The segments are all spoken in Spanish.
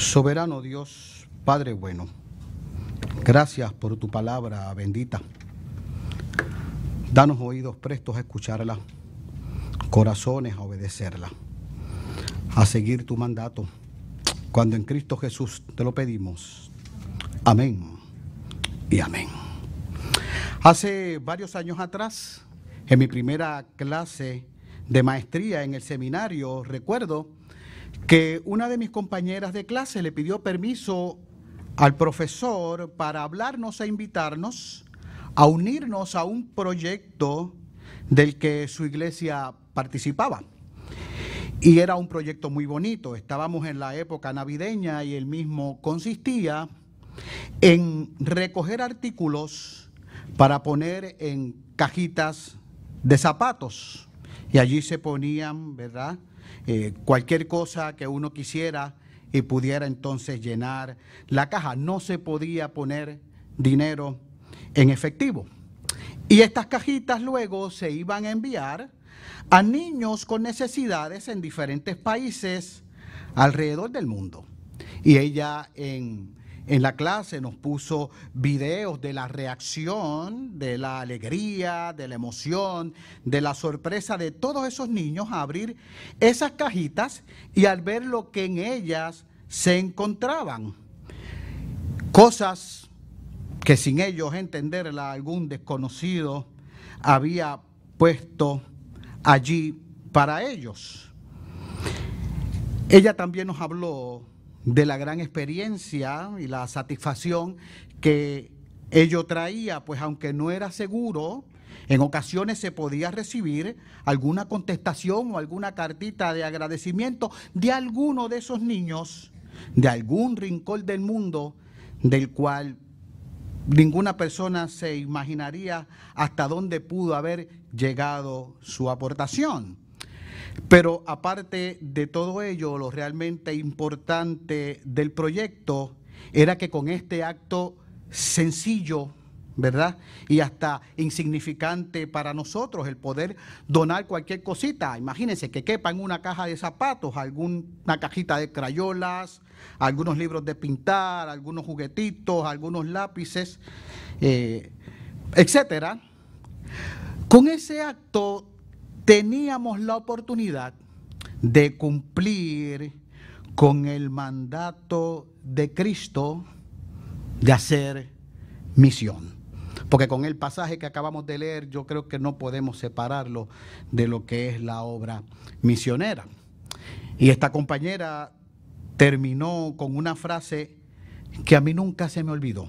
Soberano Dios, Padre bueno, gracias por tu palabra bendita. Danos oídos prestos a escucharla, corazones a obedecerla, a seguir tu mandato. Cuando en Cristo Jesús te lo pedimos. Amén y amén. Hace varios años atrás, en mi primera clase de maestría en el seminario, recuerdo que una de mis compañeras de clase le pidió permiso al profesor para hablarnos e invitarnos a unirnos a un proyecto del que su iglesia participaba. Y era un proyecto muy bonito. Estábamos en la época navideña y el mismo consistía en recoger artículos para poner en cajitas de zapatos. Y allí se ponían, ¿verdad? Eh, cualquier cosa que uno quisiera y pudiera entonces llenar la caja. No se podía poner dinero en efectivo. Y estas cajitas luego se iban a enviar a niños con necesidades en diferentes países alrededor del mundo. Y ella en en la clase nos puso videos de la reacción, de la alegría, de la emoción, de la sorpresa de todos esos niños a abrir esas cajitas y al ver lo que en ellas se encontraban. Cosas que sin ellos entenderla algún desconocido había puesto allí para ellos. Ella también nos habló de la gran experiencia y la satisfacción que ello traía, pues aunque no era seguro, en ocasiones se podía recibir alguna contestación o alguna cartita de agradecimiento de alguno de esos niños, de algún rincón del mundo, del cual ninguna persona se imaginaría hasta dónde pudo haber llegado su aportación. Pero aparte de todo ello, lo realmente importante del proyecto era que con este acto sencillo, ¿verdad? Y hasta insignificante para nosotros el poder donar cualquier cosita. Imagínense que quepa en una caja de zapatos, alguna cajita de crayolas, algunos libros de pintar, algunos juguetitos, algunos lápices, eh, etcétera. Con ese acto teníamos la oportunidad de cumplir con el mandato de Cristo de hacer misión. Porque con el pasaje que acabamos de leer yo creo que no podemos separarlo de lo que es la obra misionera. Y esta compañera terminó con una frase que a mí nunca se me olvidó.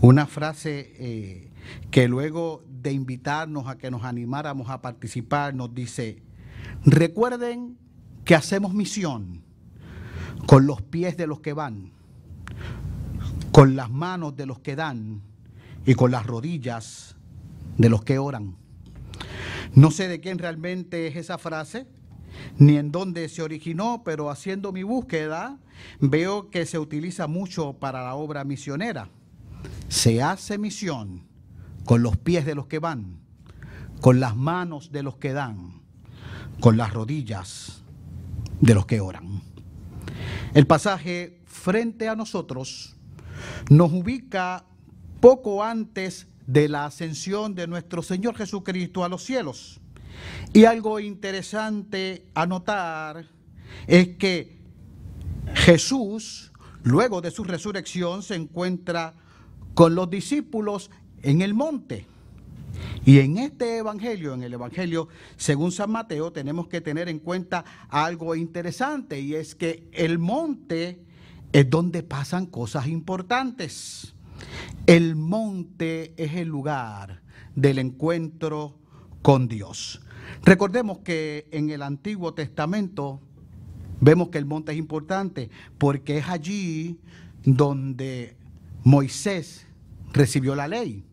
Una frase eh, que luego de invitarnos a que nos animáramos a participar, nos dice, recuerden que hacemos misión con los pies de los que van, con las manos de los que dan y con las rodillas de los que oran. No sé de quién realmente es esa frase, ni en dónde se originó, pero haciendo mi búsqueda veo que se utiliza mucho para la obra misionera. Se hace misión con los pies de los que van, con las manos de los que dan, con las rodillas de los que oran. El pasaje frente a nosotros nos ubica poco antes de la ascensión de nuestro Señor Jesucristo a los cielos. Y algo interesante a notar es que Jesús, luego de su resurrección, se encuentra con los discípulos en el monte. Y en este evangelio, en el evangelio según San Mateo, tenemos que tener en cuenta algo interesante y es que el monte es donde pasan cosas importantes. El monte es el lugar del encuentro con Dios. Recordemos que en el Antiguo Testamento vemos que el monte es importante porque es allí donde Moisés recibió la ley.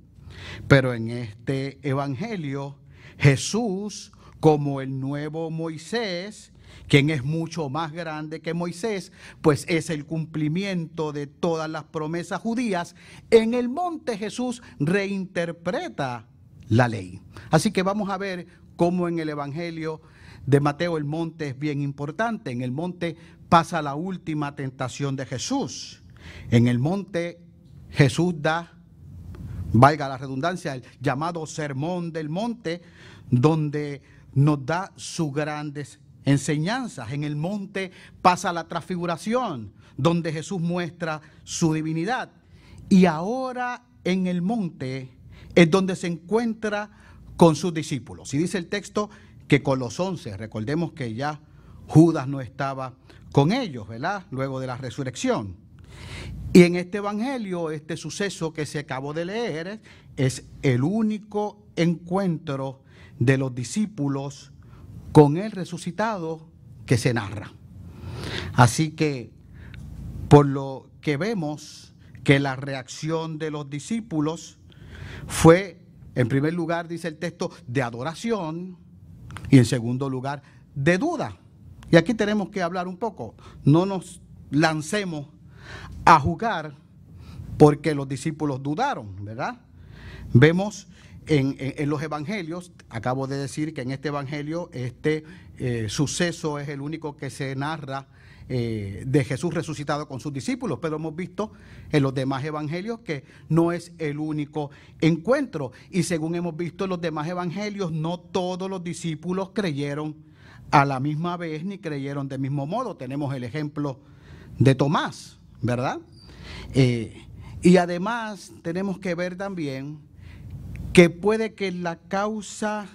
Pero en este Evangelio, Jesús, como el nuevo Moisés, quien es mucho más grande que Moisés, pues es el cumplimiento de todas las promesas judías, en el monte Jesús reinterpreta la ley. Así que vamos a ver cómo en el Evangelio de Mateo el monte es bien importante. En el monte pasa la última tentación de Jesús. En el monte Jesús da, valga la redundancia, el llamado sermón del monte, donde nos da sus grandes enseñanzas. En el monte pasa la transfiguración, donde Jesús muestra su divinidad. Y ahora en el monte es donde se encuentra con sus discípulos. Y dice el texto que con los once, recordemos que ya Judas no estaba con ellos, ¿verdad? Luego de la resurrección. Y en este Evangelio, este suceso que se acabó de leer es el único encuentro de los discípulos con el resucitado que se narra. Así que, por lo que vemos que la reacción de los discípulos fue, en primer lugar, dice el texto, de adoración y en segundo lugar, de duda. Y aquí tenemos que hablar un poco. No nos lancemos a jugar porque los discípulos dudaron, ¿verdad? Vemos en, los evangelios, acabo de decir que en este evangelio este eh, suceso es el único que se narra eh, de Jesús resucitado con sus discípulos, pero hemos visto en los demás evangelios que no es el único encuentro. Y según hemos visto en los demás evangelios, no todos los discípulos creyeron a la misma vez ni creyeron del mismo modo. Tenemos el ejemplo de Tomás, ¿verdad? Eh, y además tenemos que ver también que puede que la causa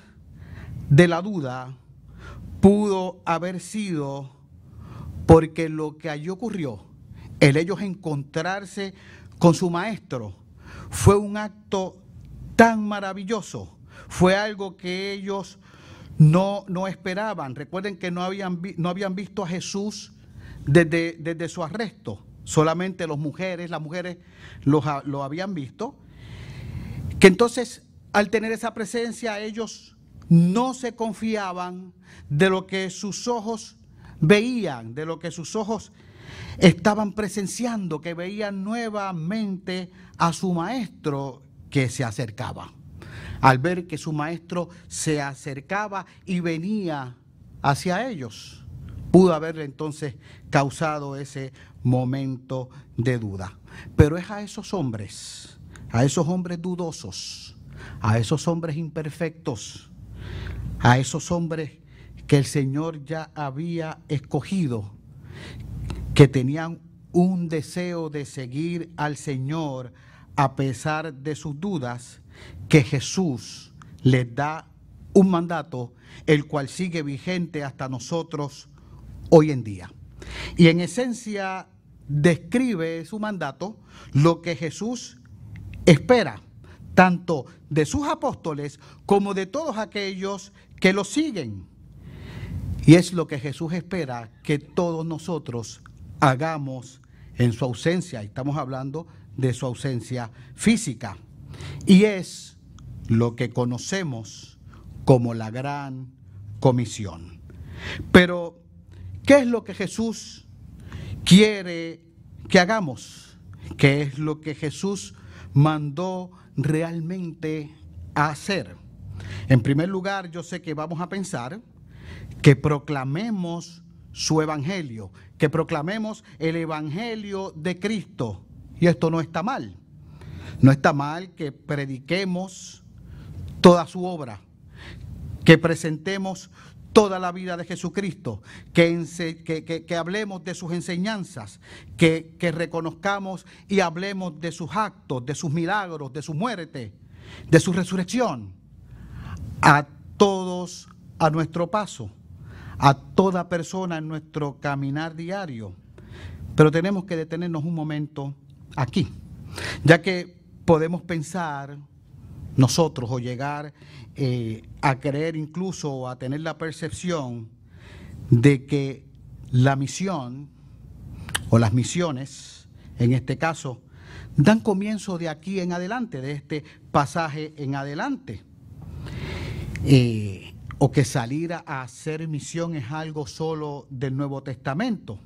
de la duda pudo haber sido porque lo que allí ocurrió, el ellos encontrarse con su maestro, fue un acto tan maravilloso, fue algo que ellos no, no esperaban. Recuerden que no habían, no habían visto a Jesús desde, desde, su arresto, solamente las mujeres, las mujeres lo, lo habían visto, que entonces al tener esa presencia ellos no se confiaban de lo que sus ojos veían, de lo que sus ojos estaban presenciando, que veían nuevamente a su maestro que se acercaba. Al ver que su maestro se acercaba y venía hacia ellos, pudo haberle entonces causado ese momento de duda. Pero es a esos hombres, a esos hombres dudosos, a esos hombres imperfectos, a esos hombres que el Señor ya había escogido, que tenían un deseo de seguir al Señor a pesar de sus dudas, que Jesús les da un mandato, el cual sigue vigente hasta nosotros hoy en día. Y en esencia describe su mandato lo que Jesús espera tanto de sus apóstoles como de todos aquellos que lo siguen. Y es lo que Jesús espera que todos nosotros hagamos en su ausencia. Estamos hablando de su ausencia física. Y es lo que conocemos como la gran comisión. Pero, ¿qué es lo que Jesús quiere que hagamos? ¿Qué es lo que Jesús mandó realmente a hacer. En primer lugar, yo sé que vamos a pensar que proclamemos su evangelio, que proclamemos el evangelio de Cristo. Y esto no está mal. No está mal que prediquemos toda su obra, que presentemos toda la vida de Jesucristo, que, hablemos de sus enseñanzas, que, reconozcamos y hablemos de sus actos, de sus milagros, de su muerte, de su resurrección, a todos a nuestro paso, a toda persona en nuestro caminar diario. Pero tenemos que detenernos un momento aquí, ya que podemos pensar nosotros o llegar eh, a creer incluso o a tener la percepción de que la misión o las misiones, en este caso, dan comienzo de aquí en adelante, de este pasaje en adelante. Eh, o que salir a hacer misión es algo solo del Nuevo Testamento,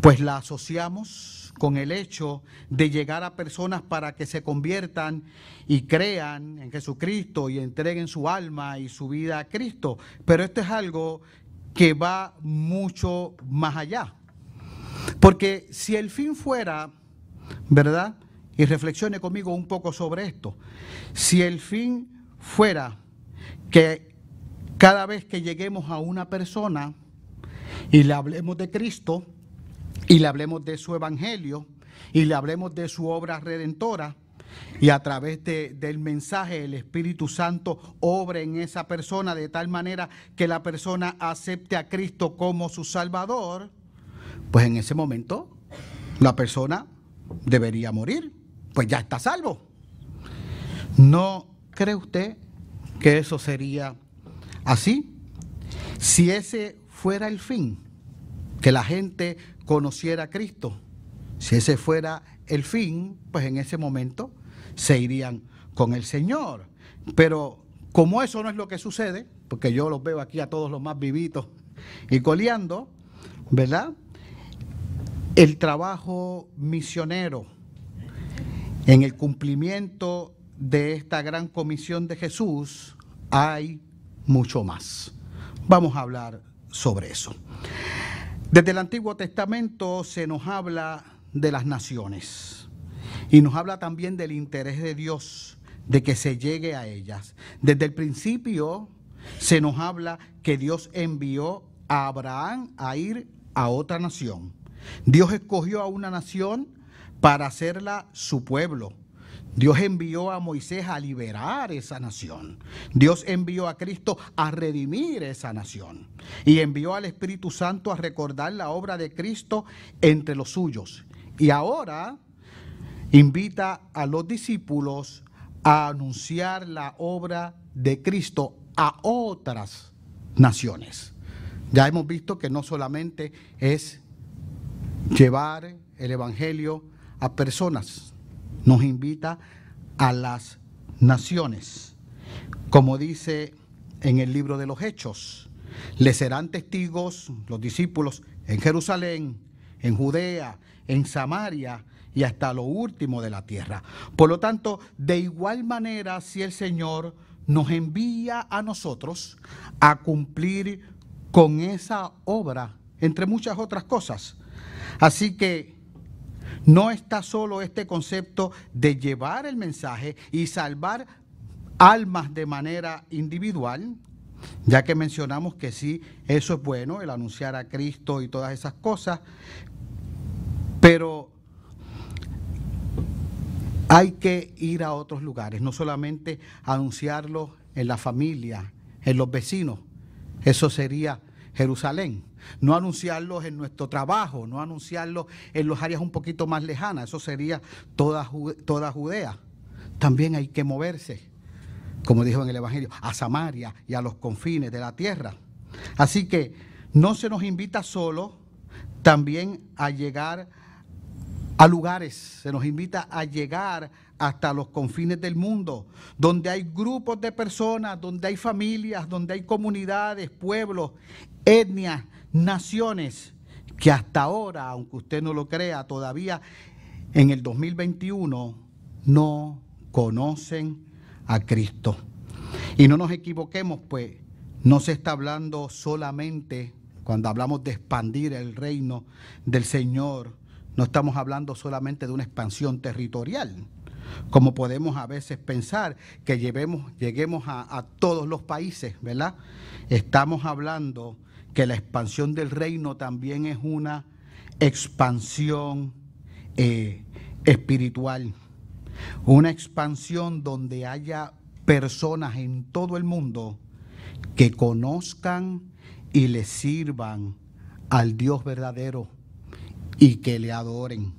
pues la asociamos con el hecho de llegar a personas para que se conviertan y crean en Jesucristo y entreguen su alma y su vida a Cristo. Pero esto es algo que va mucho más allá. Porque si el fin fuera, ¿verdad? Y reflexione conmigo un poco sobre esto. Si el fin fuera que cada vez que lleguemos a una persona y le hablemos de Cristo y le hablemos de su evangelio y le hablemos de su obra redentora, y a través del mensaje el Espíritu Santo obre en esa persona de tal manera que la persona acepte a Cristo como su Salvador, pues en ese momento la persona debería morir, pues ya está salvo. ¿No cree usted que eso sería así? Si ese fuera el fin, que la gente conociera a Cristo, si ese fuera el fin, pues en ese momento se irían con el Señor. Pero como eso no es lo que sucede, porque yo los veo aquí a todos los más vivitos y coleando, ¿verdad? El trabajo misionero en el cumplimiento de esta gran comisión de Jesús hay mucho más. Vamos a hablar sobre eso. Desde el Antiguo Testamento se nos habla de las naciones. Y nos habla también del interés de Dios de que se llegue a ellas. Desde el principio se nos habla que Dios envió a Abraham a ir a otra nación. Dios escogió a una nación para hacerla su pueblo. Dios envió a Moisés a liberar esa nación. Dios envió a Cristo a redimir esa nación. Y envió al Espíritu Santo a recordar la obra de Cristo entre los suyos. Y ahora invita a los discípulos a anunciar la obra de Cristo a otras naciones. Ya hemos visto que no solamente es llevar el Evangelio a personas, nos invita a las naciones. Como dice en el libro de los Hechos, le serán testigos los discípulos en Jerusalén, en Judea, en Samaria y hasta lo último de la tierra. Por lo tanto, de igual manera, si el Señor nos envía a nosotros a cumplir con esa obra, entre muchas otras cosas. Así que no está solo este concepto de llevar el mensaje y salvar almas de manera individual, ya que mencionamos que sí, eso es bueno, el anunciar a Cristo y todas esas cosas, pero hay que ir a otros lugares, no solamente anunciarlo en la familia, en los vecinos. Eso sería Jerusalén. No anunciarlos en nuestro trabajo, no anunciarlos en las áreas un poquito más lejanas. Eso sería toda, toda Judea. También hay que moverse, como dijo en el Evangelio, a Samaria y a los confines de la tierra. Así que no se nos invita solo también a llegar a a lugares, se nos invita a llegar hasta los confines del mundo, donde hay grupos de personas, donde hay familias, donde hay comunidades, pueblos, etnias, naciones, que hasta ahora, aunque usted no lo crea, todavía en el 2021 no conocen a Cristo. Y no nos equivoquemos, pues no se está hablando solamente, cuando hablamos de expandir el reino del Señor, no estamos hablando solamente de una expansión territorial, como podemos a veces pensar que lleguemos a, todos los países, ¿verdad? Estamos hablando que la expansión del reino también es una expansión eh, espiritual, una expansión donde haya personas en todo el mundo que conozcan y le sirvan al Dios verdadero y que le adoren.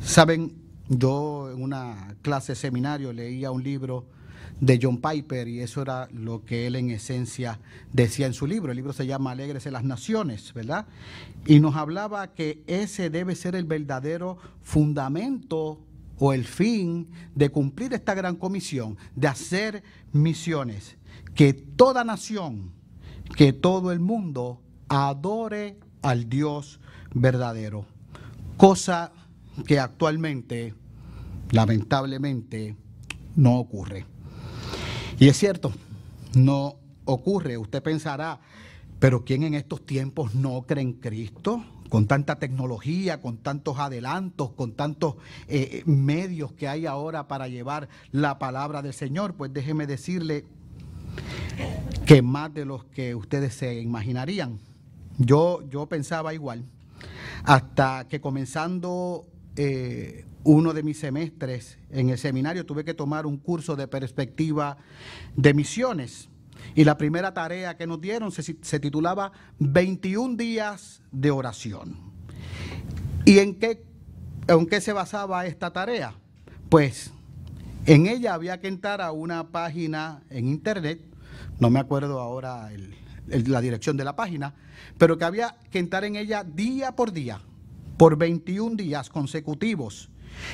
Saben, yo en una clase seminario leía un libro de John Piper y eso era lo que él en esencia decía en su libro. El libro se llama Alegres en las Naciones, ¿verdad? Y nos hablaba que ese debe ser el verdadero fundamento o el fin de cumplir esta gran comisión, de hacer misiones, que toda nación, que todo el mundo adore al Dios verdadero, cosa que actualmente, lamentablemente, no ocurre. Y es cierto, no ocurre. Usted pensará, pero ¿quién en estos tiempos no cree en Cristo? con tanta tecnología, con tantos adelantos, con tantos eh, medios que hay ahora para llevar la palabra del Señor, pues déjeme decirle que más de los que ustedes se imaginarían. Yo, yo pensaba igual, hasta que comenzando eh, uno de mis semestres en el seminario tuve que tomar un curso de perspectiva de misiones. Y la primera tarea que nos dieron se, titulaba 21 días de oración. ¿Y en qué, en qué se basaba esta tarea? Pues en ella había que entrar a una página en internet, no me acuerdo ahora la dirección de la página, pero que había que entrar en ella día por día, por 21 días consecutivos,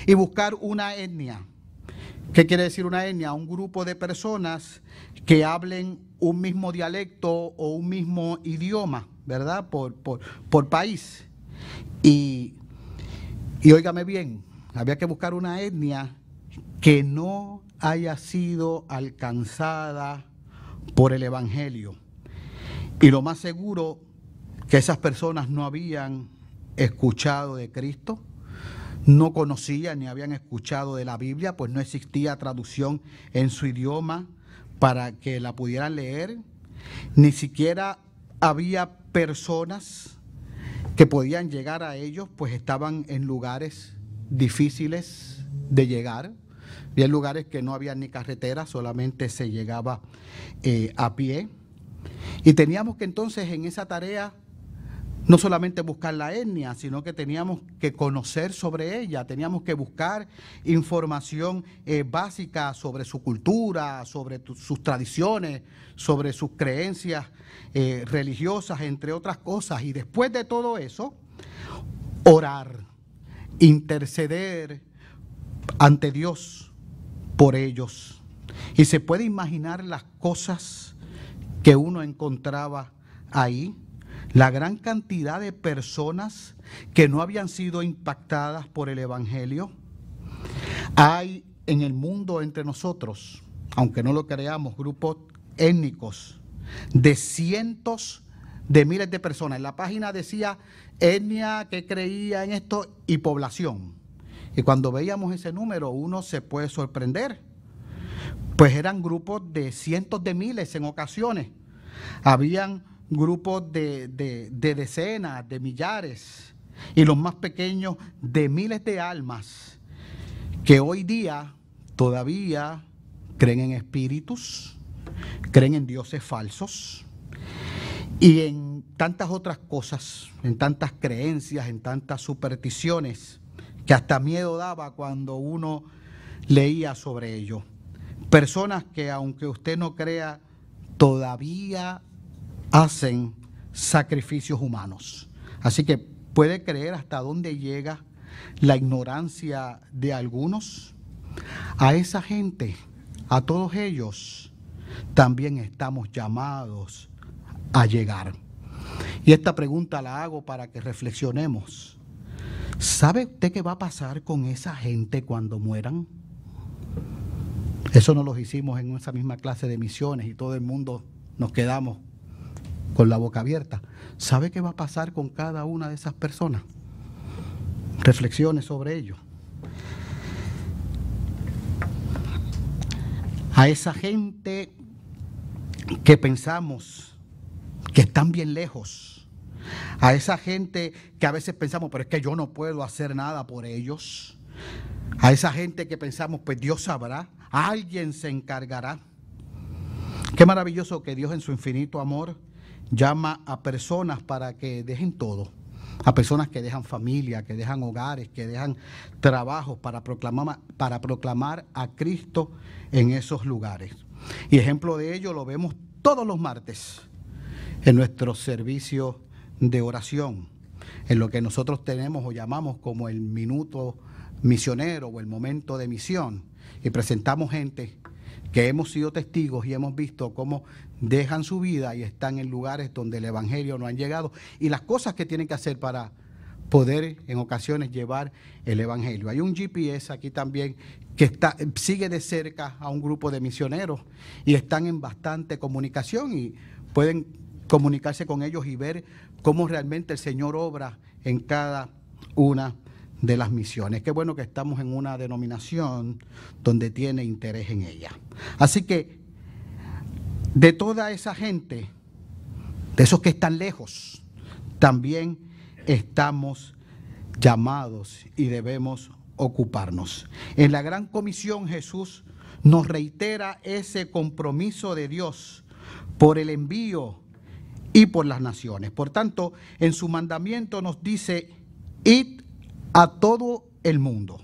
y buscar una etnia. ¿Qué quiere decir una etnia? Un grupo de personas que hablen un mismo dialecto o un mismo idioma, ¿verdad? Por, por, país. Y, y óigame bien, había que buscar una etnia que no haya sido alcanzada por el Evangelio. Y lo más seguro que esas personas no habían escuchado de Cristo, no conocían ni habían escuchado de la Biblia, pues no existía traducción en su idioma para que la pudieran leer, ni siquiera había personas que podían llegar a ellos, pues estaban en lugares difíciles de llegar, había lugares que no había ni carretera, solamente se llegaba eh, a pie. Y teníamos que entonces en esa tarea no solamente buscar la etnia, sino que teníamos que conocer sobre ella, teníamos que buscar información eh, básica sobre su cultura, sobre sus tradiciones, sobre sus creencias eh, religiosas, entre otras cosas. Y después de todo eso, orar, interceder ante Dios por ellos. Y se puede imaginar las cosas que uno encontraba ahí la gran cantidad de personas que no habían sido impactadas por el Evangelio. Hay en el mundo entre nosotros, aunque no lo creamos, grupos étnicos de cientos de miles de personas. En la página decía etnia que creía en esto y población. Y cuando veíamos ese número uno se puede sorprender, pues eran grupos de cientos de miles en ocasiones. Habían grupos de, decenas, de millares, y los más pequeños de miles de almas que hoy día todavía creen en espíritus, creen en dioses falsos y en tantas otras cosas, en tantas creencias, en tantas supersticiones, que hasta miedo daba cuando uno leía sobre ello. Personas que aunque usted no crea, todavía hacen sacrificios humanos. Así que puede creer hasta dónde llega la ignorancia de algunos. A esa gente, a todos ellos, también estamos llamados a llegar. Y esta pregunta la hago para que reflexionemos. ¿Sabe usted qué va a pasar con esa gente cuando mueran? Eso no lo hicimos en esa misma clase de misiones y todo el mundo nos quedamos con la boca abierta. ¿Sabe qué va a pasar con cada una de esas personas? Reflexiones sobre ello. A esa gente que pensamos que están bien lejos, a esa gente que a veces pensamos, pero es que yo no puedo hacer nada por ellos, a esa gente que pensamos, pues Dios sabrá, alguien se encargará. Qué maravilloso que Dios en su infinito amor llama a personas para que dejen todo, a personas que dejan familia, que dejan hogares, que dejan trabajos para proclamar, para proclamar a Cristo en esos lugares. Y ejemplo de ello lo vemos todos los martes en nuestro servicio de oración, en lo que nosotros tenemos o llamamos como el minuto misionero o el momento de misión. Y presentamos gente que hemos sido testigos y hemos visto cómo dejan su vida y están en lugares donde el Evangelio no han llegado y las cosas que tienen que hacer para poder en ocasiones llevar el Evangelio. Hay un GPS aquí también que está, sigue de cerca a un grupo de misioneros y están en bastante comunicación y pueden comunicarse con ellos y ver cómo realmente el Señor obra en cada una de las misiones. Qué bueno que estamos en una denominación donde tiene interés en ella. Así que de toda esa gente, de esos que están lejos, también estamos llamados y debemos ocuparnos. En la gran comisión Jesús nos reitera ese compromiso de Dios por el envío y por las naciones. Por tanto, en su mandamiento nos dice, id a todo el mundo.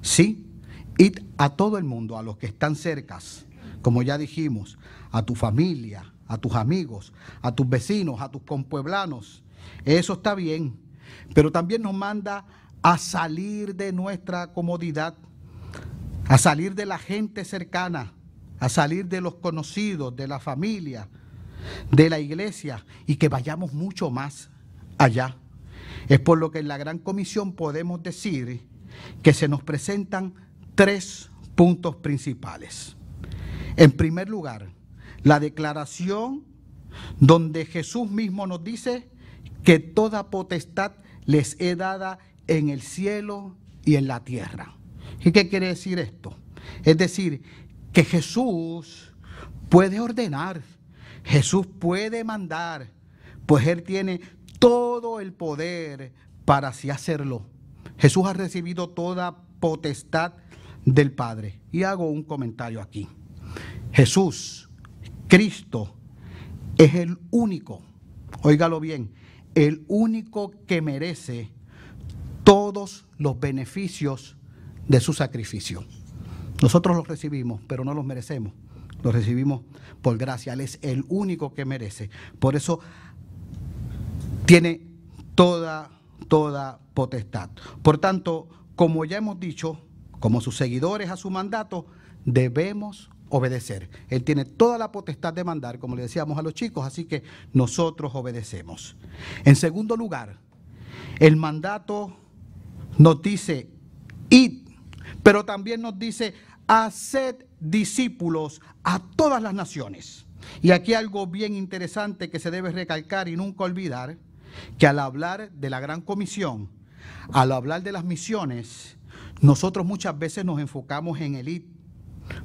Sí, id a todo el mundo, a los que están cercas, como ya dijimos, a tu familia, a tus amigos, a tus vecinos, a tus compueblanos. Eso está bien, pero también nos manda a salir de nuestra comodidad, a salir de la gente cercana, a salir de los conocidos, de la familia, de la iglesia y que vayamos mucho más allá. Es por lo que en la Gran Comisión podemos decir que se nos presentan tres puntos principales. En primer lugar, la declaración donde Jesús mismo nos dice que toda potestad les he dada en el cielo y en la tierra. ¿Y qué quiere decir esto? Es decir, que Jesús puede ordenar, Jesús puede mandar, pues Él tiene todo el poder para así hacerlo. Jesús ha recibido toda potestad del Padre. Y hago un comentario aquí. Jesús, Cristo, es el único, óigalo bien, el único que merece todos los beneficios de su sacrificio. Nosotros los recibimos, pero no los merecemos. Los recibimos por gracia. Él es el único que merece. Por eso tiene toda, toda potestad. Por tanto, como ya hemos dicho, como sus seguidores a su mandato, debemos obedecer. Él tiene toda la potestad de mandar, como le decíamos a los chicos, así que nosotros obedecemos. En segundo lugar, el mandato nos dice, id, pero también nos dice, haced discípulos a todas las naciones. Y aquí algo bien interesante que se debe recalcar y nunca olvidar, que al hablar de la gran comisión, al hablar de las misiones, nosotros muchas veces nos enfocamos en el id,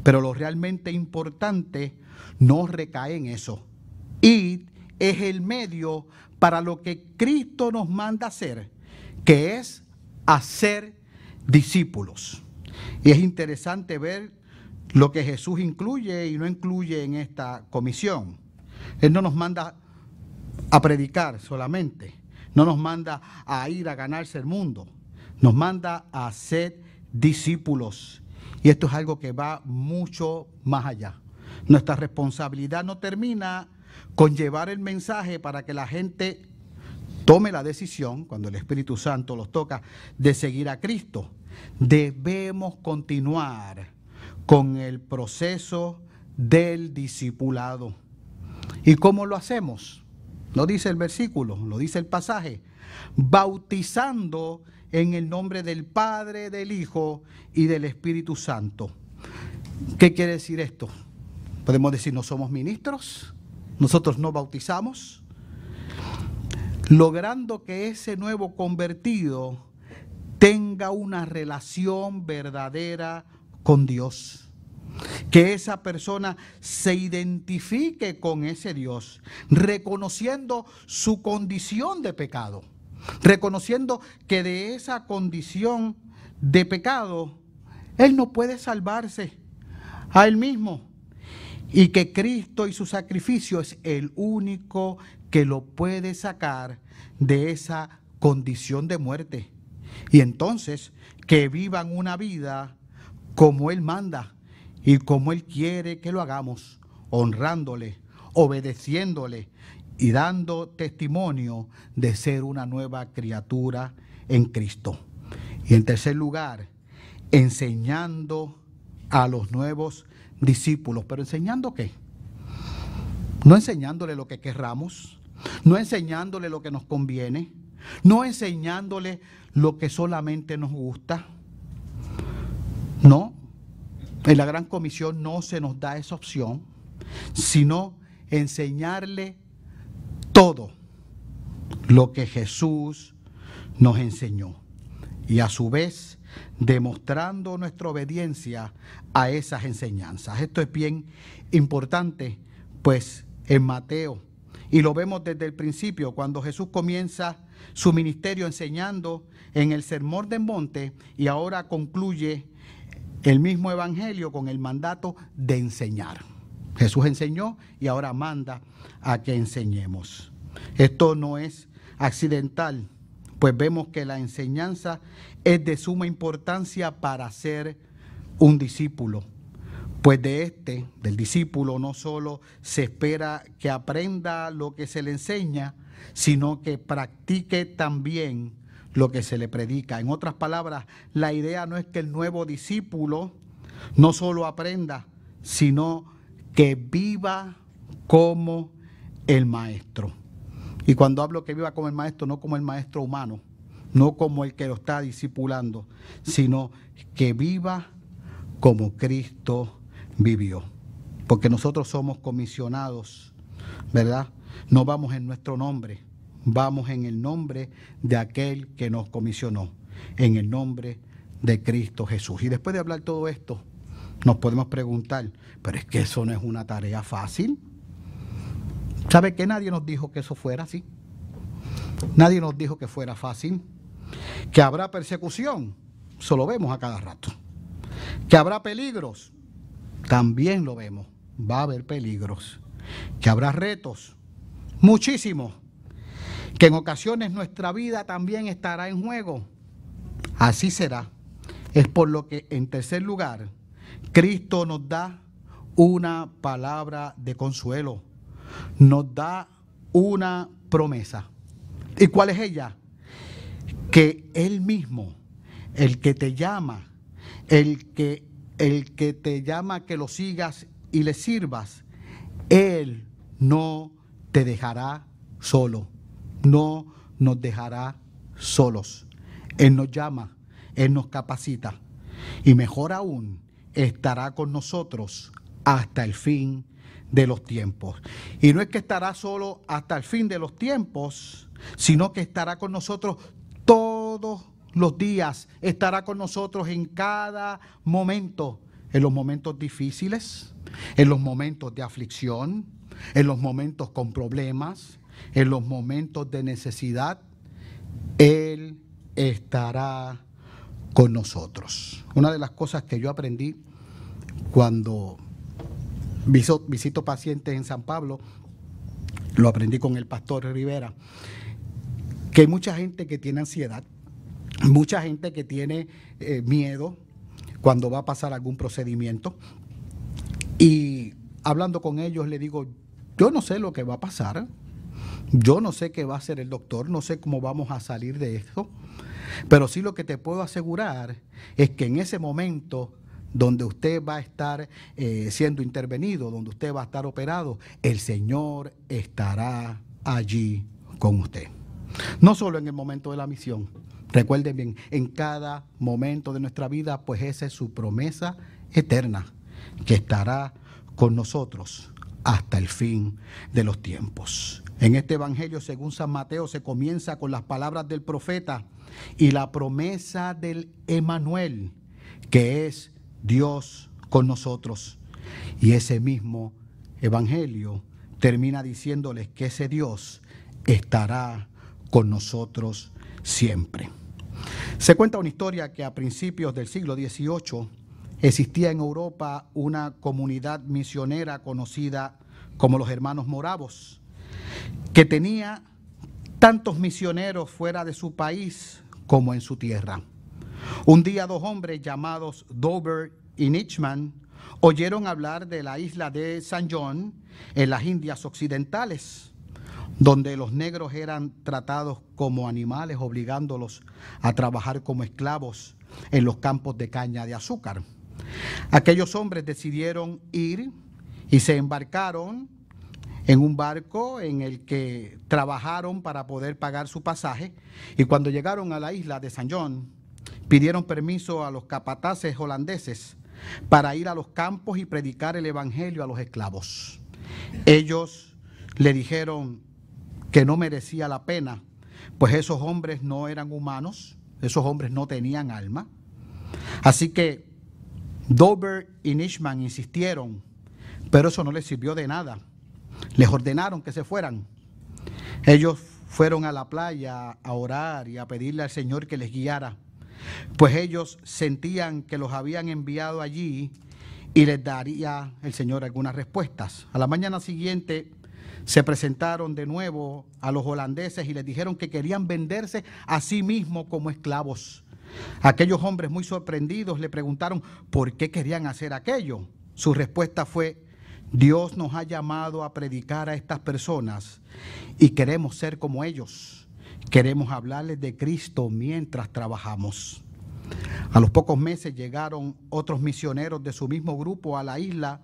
pero lo realmente importante no recae en eso. Id es el medio para lo que Cristo nos manda hacer, que es hacer discípulos. Y es interesante ver lo que Jesús incluye y no incluye en esta comisión. Él no nos manda a predicar solamente, no nos manda a ir a ganarse el mundo, nos manda a ser discípulos. Y esto es algo que va mucho más allá. Nuestra responsabilidad no termina con llevar el mensaje para que la gente tome la decisión, cuando el Espíritu Santo los toca, de seguir a Cristo. Debemos continuar con el proceso del discipulado. ¿Y cómo lo hacemos? No dice el versículo, lo dice el pasaje. Bautizando en el nombre del Padre, del Hijo y del Espíritu Santo. ¿Qué quiere decir esto? Podemos decir, no somos ministros, nosotros no bautizamos, logrando que ese nuevo convertido tenga una relación verdadera con Dios. Que esa persona se identifique con ese Dios, reconociendo su condición de pecado, reconociendo que de esa condición de pecado, Él no puede salvarse a Él mismo y que Cristo y su sacrificio es el único que lo puede sacar de esa condición de muerte. Y entonces que vivan una vida como Él manda y como Él quiere que lo hagamos, honrándole, obedeciéndole y dando testimonio de ser una nueva criatura en Cristo. Y en tercer lugar, enseñando a los nuevos discípulos. ¿Pero enseñando qué? No enseñándole lo que querramos, no enseñándole lo que nos conviene, no enseñándole lo que solamente nos gusta. No, en la gran comisión no se nos da esa opción, sino enseñarle todo lo que Jesús nos enseñó. Y a su vez, demostrando nuestra obediencia a esas enseñanzas. Esto es bien importante, pues en Mateo, y lo vemos desde el principio, cuando Jesús comienza su ministerio enseñando en el Sermón del Monte y ahora concluye el mismo Evangelio con el mandato de enseñar. Jesús enseñó y ahora manda a que enseñemos. Esto no es accidental, pues vemos que la enseñanza es de suma importancia para ser un discípulo. Pues de este, del discípulo, no solo se espera que aprenda lo que se le enseña, sino que practique también lo que se le predica. En otras palabras, la idea no es que el nuevo discípulo no solo aprenda, sino que viva como el maestro. Y cuando hablo que viva como el maestro, no como el maestro humano, no como el que lo está discipulando, sino que viva como Cristo vivió. Porque nosotros somos comisionados, ¿verdad? No vamos en nuestro nombre, vamos en el nombre de aquel que nos comisionó, en el nombre de Cristo Jesús. Y después de hablar todo esto, nos podemos preguntar, pero es que eso no es una tarea fácil. ¿Sabe que nadie nos dijo que eso fuera así? Nadie nos dijo que fuera fácil. Que habrá persecución, eso lo vemos a cada rato. Que habrá peligros, también lo vemos. Va a haber peligros. Que habrá retos, muchísimos. Que en ocasiones nuestra vida también estará en juego. Así será. Es por lo que, en tercer lugar, Cristo nos da una palabra de consuelo, nos da una promesa. ¿Y cuál es ella? Que Él mismo, el que te llama, el que, el que te llama que lo sigas y le sirvas, Él no te dejará solo, no nos dejará solos. Él nos llama, Él nos capacita. Y mejor aún, estará con nosotros hasta el fin de los tiempos. Y no es que estará solo hasta el fin de los tiempos, sino que estará con nosotros todos los días, estará con nosotros en cada momento, en los momentos difíciles, en los momentos de aflicción, en los momentos con problemas, en los momentos de necesidad. Él estará con nosotros. Una de las cosas que yo aprendí cuando visito, pacientes en San Pablo, lo aprendí con el pastor Rivera, que hay mucha gente que tiene ansiedad, mucha gente que tiene eh, miedo cuando va a pasar algún procedimiento. Y hablando con ellos le digo, yo no sé lo que va a pasar, yo no sé qué va a hacer el doctor, no sé cómo vamos a salir de esto. Pero sí lo que te puedo asegurar es que en ese momento donde usted va a estar eh, siendo intervenido, donde usted va a estar operado, el Señor estará allí con usted. No solo en el momento de la misión, recuerden bien, en cada momento de nuestra vida, pues esa es su promesa eterna, que estará con nosotros hasta el fin de los tiempos. En este Evangelio, según San Mateo, se comienza con las palabras del profeta y la promesa del Emanuel, que es Dios con nosotros. Y ese mismo Evangelio termina diciéndoles que ese Dios estará con nosotros siempre. Se cuenta una historia que a principios del siglo XVIII existía en Europa una comunidad misionera conocida como los hermanos moravos, que tenía tantos misioneros fuera de su país como en su tierra. Un día dos hombres llamados Dover y Nichman oyeron hablar de la isla de San John en las Indias Occidentales, donde los negros eran tratados como animales, obligándolos a trabajar como esclavos en los campos de caña de azúcar. Aquellos hombres decidieron ir y se embarcaron en un barco en el que trabajaron para poder pagar su pasaje y cuando llegaron a la isla de San John pidieron permiso a los capataces holandeses para ir a los campos y predicar el evangelio a los esclavos. Ellos le dijeron que no merecía la pena pues esos hombres no eran humanos, esos hombres no tenían alma. Así que Dober y Nishman insistieron, pero eso no les sirvió de nada. Les ordenaron que se fueran. Ellos fueron a la playa a orar y a pedirle al Señor que les guiara, pues ellos sentían que los habían enviado allí y les daría el Señor algunas respuestas. A la mañana siguiente se presentaron de nuevo a los holandeses y les dijeron que querían venderse a sí mismos como esclavos. Aquellos hombres muy sorprendidos le preguntaron por qué querían hacer aquello. Su respuesta fue, Dios nos ha llamado a predicar a estas personas y queremos ser como ellos. Queremos hablarles de Cristo mientras trabajamos. A los pocos meses llegaron otros misioneros de su mismo grupo a la isla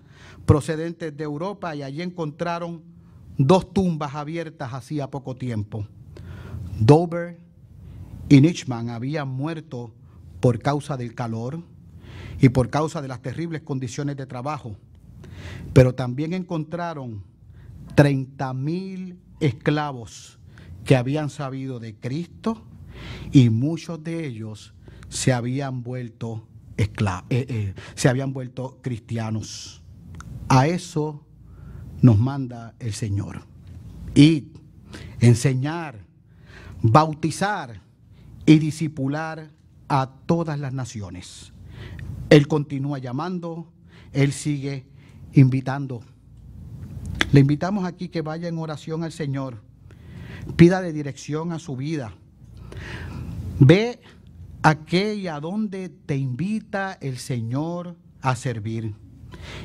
procedentes de Europa y allí encontraron dos tumbas abiertas hacía poco tiempo. Dover y Nichman habían muerto por causa del calor y por causa de las terribles condiciones de trabajo, pero también encontraron 30 mil esclavos que habían sabido de Cristo y muchos de ellos se habían vuelto eh, eh, se habían vuelto cristianos. A eso nos manda el Señor. Y enseñar, bautizar y disipular a todas las naciones. Él continúa llamando, Él sigue invitando. Le invitamos aquí que vaya en oración al Señor, pida de dirección a su vida. Ve a qué y a dónde te invita el Señor a servir.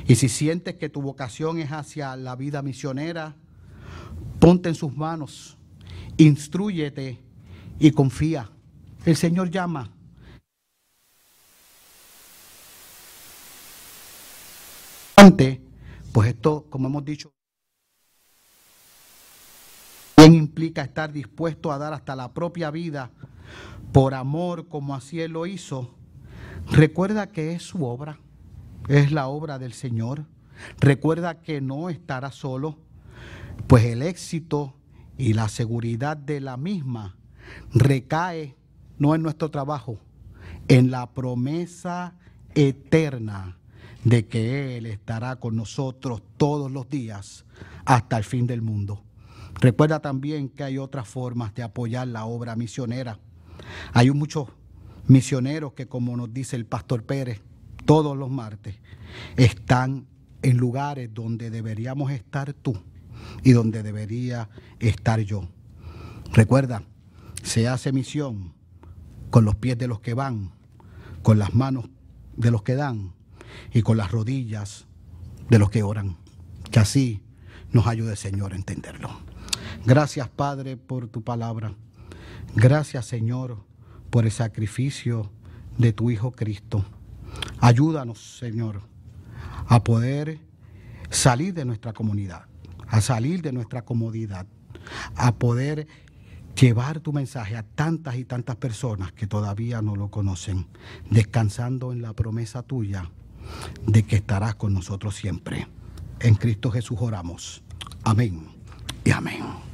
Y si sientes que tu vocación es hacia la vida misionera, ponte en sus manos, instruyete y confía. El Señor llama. Pues esto, como hemos dicho, bien implica estar dispuesto a dar hasta la propia vida por amor como así Él lo hizo. Recuerda que es su obra es la obra del Señor. Recuerda que no estará solo, pues el éxito y la seguridad de la misma recae no en nuestro trabajo, en la promesa eterna de que Él estará con nosotros todos los días hasta el fin del mundo. Recuerda también que hay otras formas de apoyar la obra misionera. Hay muchos misioneros que, como nos dice el pastor Pérez, todos los martes, están en lugares donde deberíamos estar tú y donde debería estar yo. Recuerda, se hace misión con los pies de los que van, con las manos de los que dan y con las rodillas de los que oran. Que así nos ayude, Señor, a entenderlo. Gracias, Padre, por tu palabra. Gracias, Señor, por el sacrificio de tu Hijo Cristo. Ayúdanos, Señor, a poder salir de nuestra comunidad, a salir de nuestra comodidad, a poder llevar tu mensaje a tantas y tantas personas que todavía no lo conocen, descansando en la promesa tuya de que estarás con nosotros siempre. En Cristo Jesús oramos. Amén y amén.